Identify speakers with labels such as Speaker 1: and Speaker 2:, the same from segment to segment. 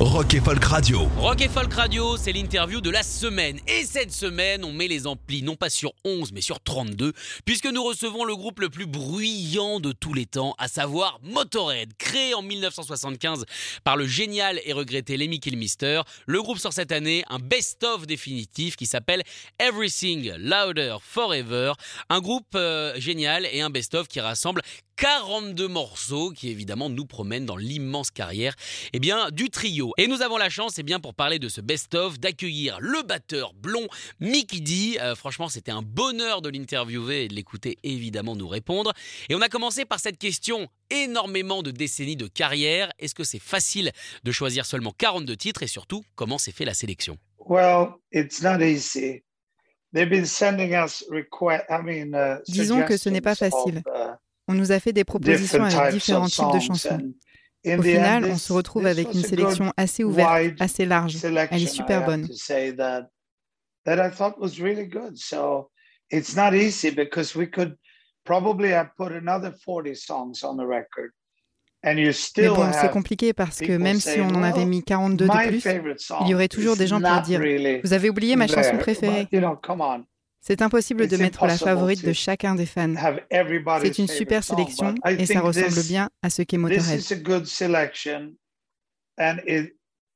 Speaker 1: Rock et Folk Radio.
Speaker 2: Rock et Folk Radio, c'est l'interview de la semaine. Et cette semaine, on met les amplis non pas sur 11, mais sur 32, puisque nous recevons le groupe le plus bruyant de tous les temps, à savoir Motorhead. Créé en 1975 par le génial et regretté Lemmy Kilmister, le groupe sort cette année un best-of définitif qui s'appelle Everything Louder Forever. Un groupe euh, génial et un best-of qui rassemble 42 morceaux qui évidemment nous promènent dans l'immense carrière eh bien, du trio. Et nous avons la chance, eh bien, pour parler de ce best-of, d'accueillir le batteur blond Mickey D. Euh, franchement, c'était un bonheur de l'interviewer et de l'écouter évidemment nous répondre. Et on a commencé par cette question énormément de décennies de carrière. Est-ce que c'est facile de choisir seulement 42 titres et surtout, comment s'est fait la sélection?
Speaker 3: Well, it's not easy. They've been sending us request, I mean, uh,
Speaker 4: Disons que ce n'est pas facile.
Speaker 3: of, uh,
Speaker 4: On nous a fait des propositions avec différents types de chansons. Au final, on se retrouve avec une sélection assez ouverte, assez large. Elle est super bonne.
Speaker 3: to say that that I thought was really good. So it's not easy because we could probably have put another 40 songs on the record, and you
Speaker 4: Mais bon, c'est compliqué parce que même si on en avait
Speaker 3: "Well,
Speaker 4: mis 42 de plus, il y aurait toujours des gens pour dire Vous avez oublié ma chanson
Speaker 3: there."
Speaker 4: préférée. C'est impossible de mettre la favorite de chacun des fans. C'est une super sélection et ça ressemble bien à ce qu'est Motorhead.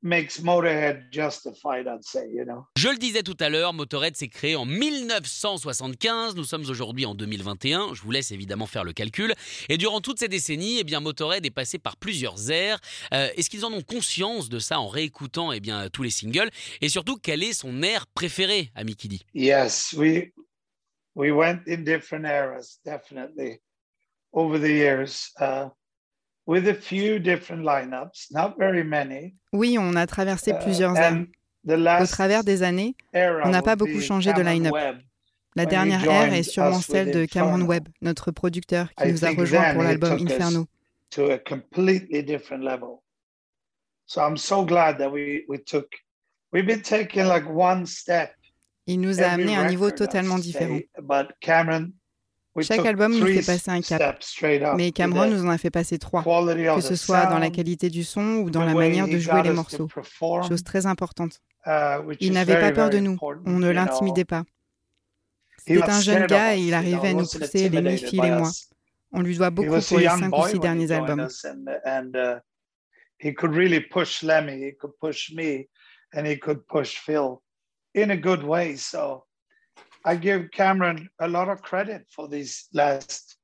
Speaker 3: Makes Motorhead justified, I'd say. You know?
Speaker 2: Je le disais tout à l'heure, Motorhead s'est créé en 1975. Nous sommes aujourd'hui en 2021. Je vous laisse évidemment faire le calcul. Et durant toutes ces décennies, eh bien, Motorhead est passé par plusieurs ères. Euh, Est-ce qu'ils en ont conscience de ça en réécoutant eh bien, tous les singles? Et surtout, quel est son air préféré Mickey D
Speaker 3: Yes, we we went in different eras, definitely, over the years, uh, with a few different lineups, not very many.
Speaker 4: Oui, on a traversé
Speaker 3: Uh,
Speaker 4: plusieurs
Speaker 3: the
Speaker 4: Au travers des années, on n'a pas beaucoup
Speaker 3: be
Speaker 4: changé de line-up. La dernière ère est sûrement celle de Cameron. Webb, notre producteur qui nous a
Speaker 3: then
Speaker 4: pour l'album Inferno.
Speaker 3: to a completely different level. So I'm so glad that we we took we've been taking like one step.
Speaker 4: Il nous a amené à un niveau totalement différent. Chaque album nous fait passer un cap. Mais Cameron nous en a fait passer trois, que ce soit dans la qualité du son ou dans la manière de jouer les morceaux. Chose très importante.
Speaker 3: uh,
Speaker 4: Il n'avait pas peur de nous, on ne l'intimidait pas. C'était un jeune gars et il arrivait à nous pousser, les
Speaker 3: by
Speaker 4: et moi. On lui doit beaucoup pour les cinq ou six derniers albums.
Speaker 3: us and, and he could really push Lemmy, he could push me, and he could push Phil in a good way. So I give Cameron a lot of credit for these last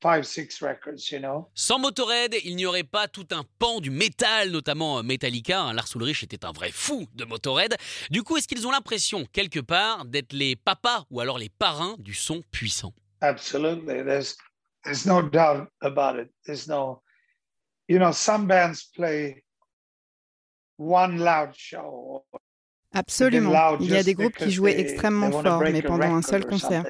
Speaker 3: five, six records, you know.
Speaker 2: Sans Motorhead, il n'y aurait pas tout un pan du métal, notamment Metallica. hein. Lars Ulrich était un vrai fou de Motorhead. Du coup, est-ce qu'ils ont l'impression, quelque part, d'être les papas ou alors les parrains du son puissant?
Speaker 3: Absolutely. There's there's no doubt about it. There's no you know, some bands play one loud show.
Speaker 4: Absolument. Il y a des groupes qui jouaient extrêmement fort, mais pendant un seul concert.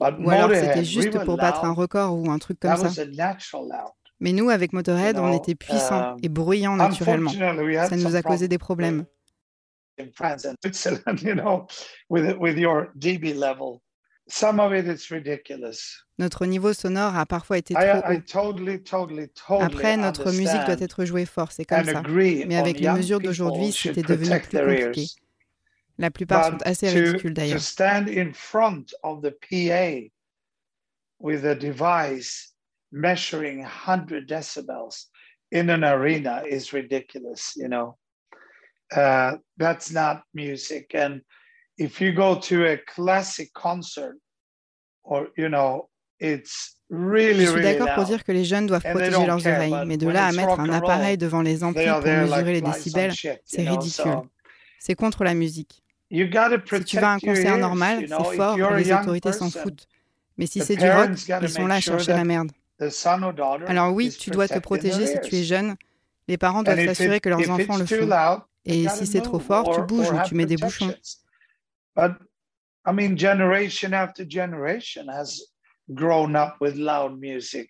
Speaker 4: Ou alors c'était juste pour battre un record ou un truc comme ça. Mais nous, avec Motorhead, on était puissants et bruyants naturellement. Ça nous a causé des problèmes.
Speaker 3: Some of it is ridiculous.
Speaker 4: Notre niveau sonore a parfois été
Speaker 3: I,
Speaker 4: trop
Speaker 3: I
Speaker 4: haut.
Speaker 3: totally, totally, totally
Speaker 4: Après, notre musique doit être jouée fort, c'est comme ça. Mais avec les mesures d'aujourd'hui, c'était devenu plus compliqué. La plupart
Speaker 3: But
Speaker 4: sont assez
Speaker 3: to-
Speaker 4: ridicules d'ailleurs.
Speaker 3: stand in front of the PA with a device measuring 100 decibels in an arena is ridiculous, you know? Uh, that's not music. And if you go to a classic concert, or, you know, it's really,
Speaker 4: Je suis d'accord pour dire que les jeunes doivent protéger leurs oreilles, mais de là à mettre un appareil devant les amplis pour mesurer les décibels, c'est ridicule. C'est contre la musique. Si tu vas à un concert normal, c'est fort, les autorités s'en foutent. Mais si c'est du rock, ils sont là à chercher la merde. Alors oui, tu dois te protéger si tu es jeune. Les parents doivent s'assurer que leurs enfants le font. Et si c'est trop fort, tu bouges ou tu mets des bouchons.
Speaker 3: I mean, generation after generation has grown up with loud music.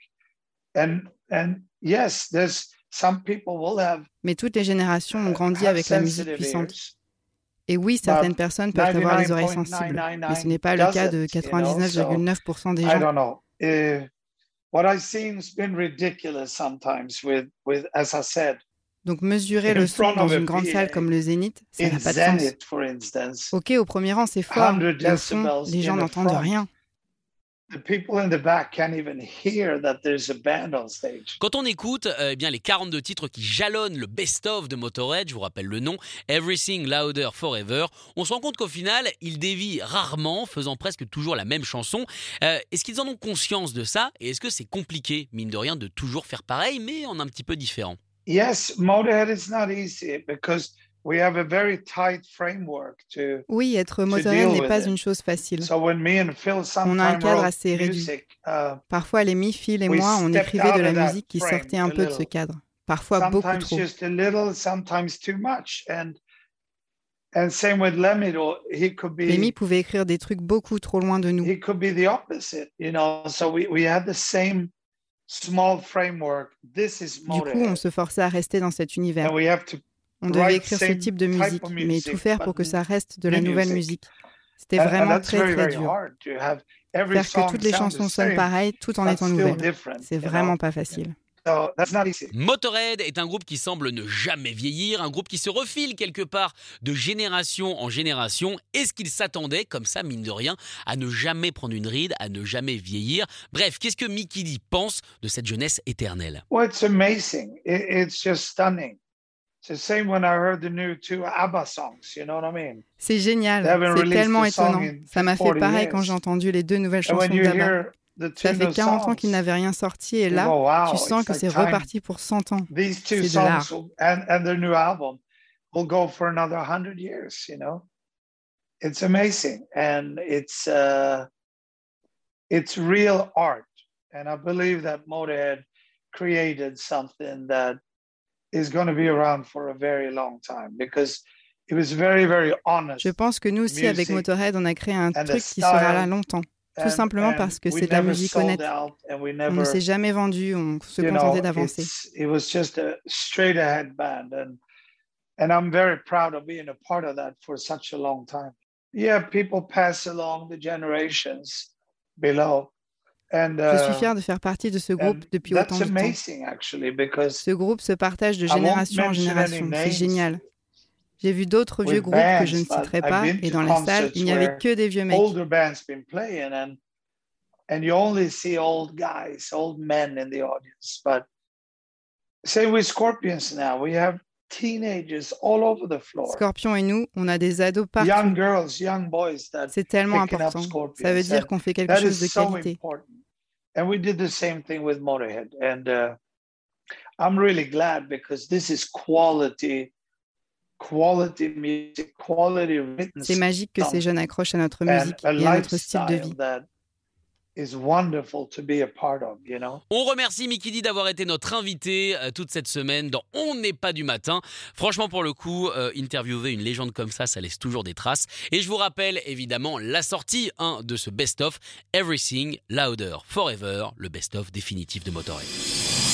Speaker 3: And, and yes, there's some people will have
Speaker 4: Mais toutes les générations ont grandi avec la musique puissante. Et oui, certaines personnes peuvent avoir les oreilles sensibles, mais ce n'est pas le cas de 99,9% des gens. Uh, what I've seen has been ridiculous sometimes with, with, as I said, donc mesurer le son dans une grande salle comme le Zénith, ça n'a pas de sens. Ok, au premier rang, c'est fort. Le fond, les gens n'entendent rien.
Speaker 2: Quand on écoute euh, eh bien, les 42 titres qui jalonnent le best-of de Motorhead, je vous rappelle le nom, Everything Louder Forever, on se rend compte qu'au final, ils dévient rarement, faisant presque toujours la même chanson. Euh, est-ce qu'ils en ont conscience de ça? Et est-ce que c'est compliqué, mine de rien, de toujours faire pareil, mais en un petit peu différent?
Speaker 3: Yes, Motorhead is not easy because we have a very tight framework to,
Speaker 4: oui, être Motorhead n'est pas une chose facile.
Speaker 3: So when me and Phil
Speaker 4: on a un cadre assez réduit. uh, Parfois, les mi, Phil et moi, on écrivait de la musique qui sortait un peu de ce cadre. Parfois, beaucoup trop.
Speaker 3: Just a little, sometimes too much. And, and same with Lemmy, he could be,
Speaker 4: Lemmy pouvait écrire des trucs beaucoup trop loin de nous.
Speaker 3: He could be the opposite, you know. So we, we had the same
Speaker 4: du coup, on se forçait à rester dans cet univers. On devait écrire ce type de musique, mais tout faire pour que ça reste de la nouvelle musique. C'était vraiment très très dur. Faire que toutes les chansons sonnent pareil tout en étant nouvelles. C'est vraiment pas facile.
Speaker 2: Motorhead est un groupe qui semble ne jamais vieillir, un groupe qui se refile quelque part de génération en génération. Est-ce qu'il s'attendait, comme ça, mine de rien, à ne jamais prendre une ride, à ne jamais vieillir? Bref, qu'est-ce que Mickey D pense de cette jeunesse éternelle?
Speaker 3: C'est
Speaker 4: génial, c'est tellement étonnant. Ça m'a fait pareil quand j'ai entendu les deux nouvelles chansons d'ABBA. Ça fait 40 ans qu'il n'avait rien sorti et là, tu sens que c'est reparti pour 100 ans. C'est de l'art.
Speaker 3: And their new album will go for another 100 years, you know? It's amazing and it's uh, it's real art. And I believe that Motorhead created something that is going to be around for a very long time because it was very, very honest.
Speaker 4: Je pense que nous aussi, avec Motorhead, on a créé un truc qui sera là longtemps. Tout simplement parce que c'est de la musique honnête. On ne s'est jamais vendu, on se contentait d'avancer.
Speaker 3: Uh,
Speaker 4: Je suis fier de faire partie de ce groupe depuis autant de temps. Ce groupe se partage de génération en génération. C'est génial. J'ai vu d'autres vieux groupes que je ne citerai pas, et dans les salles, il n'y avait que des vieux mecs.
Speaker 3: And you only see old guys, old men in the audience. But say with Scorpions now, we have teenagers all over the floor.
Speaker 4: Scorpion et nous, on a des ados partout.
Speaker 3: Young girls, young boys that
Speaker 4: C'est tellement important. Ça veut dire qu'on fait quelque chose de qualité.
Speaker 3: So and we did the same thing with Motorhead. And uh, I'm really glad because this is quality
Speaker 4: c'est magique que ces jeunes accrochent à notre musique et à notre style de vie.
Speaker 2: On remercie Mikidi d'avoir été notre invité euh, toute cette semaine dans On n'est pas du matin. Franchement, pour le coup, euh, interviewer une légende comme ça, ça laisse toujours des traces. Et je vous rappelle évidemment la sortie hein, de ce best-of Everything Louder Forever, le best-of définitif de Motorhead.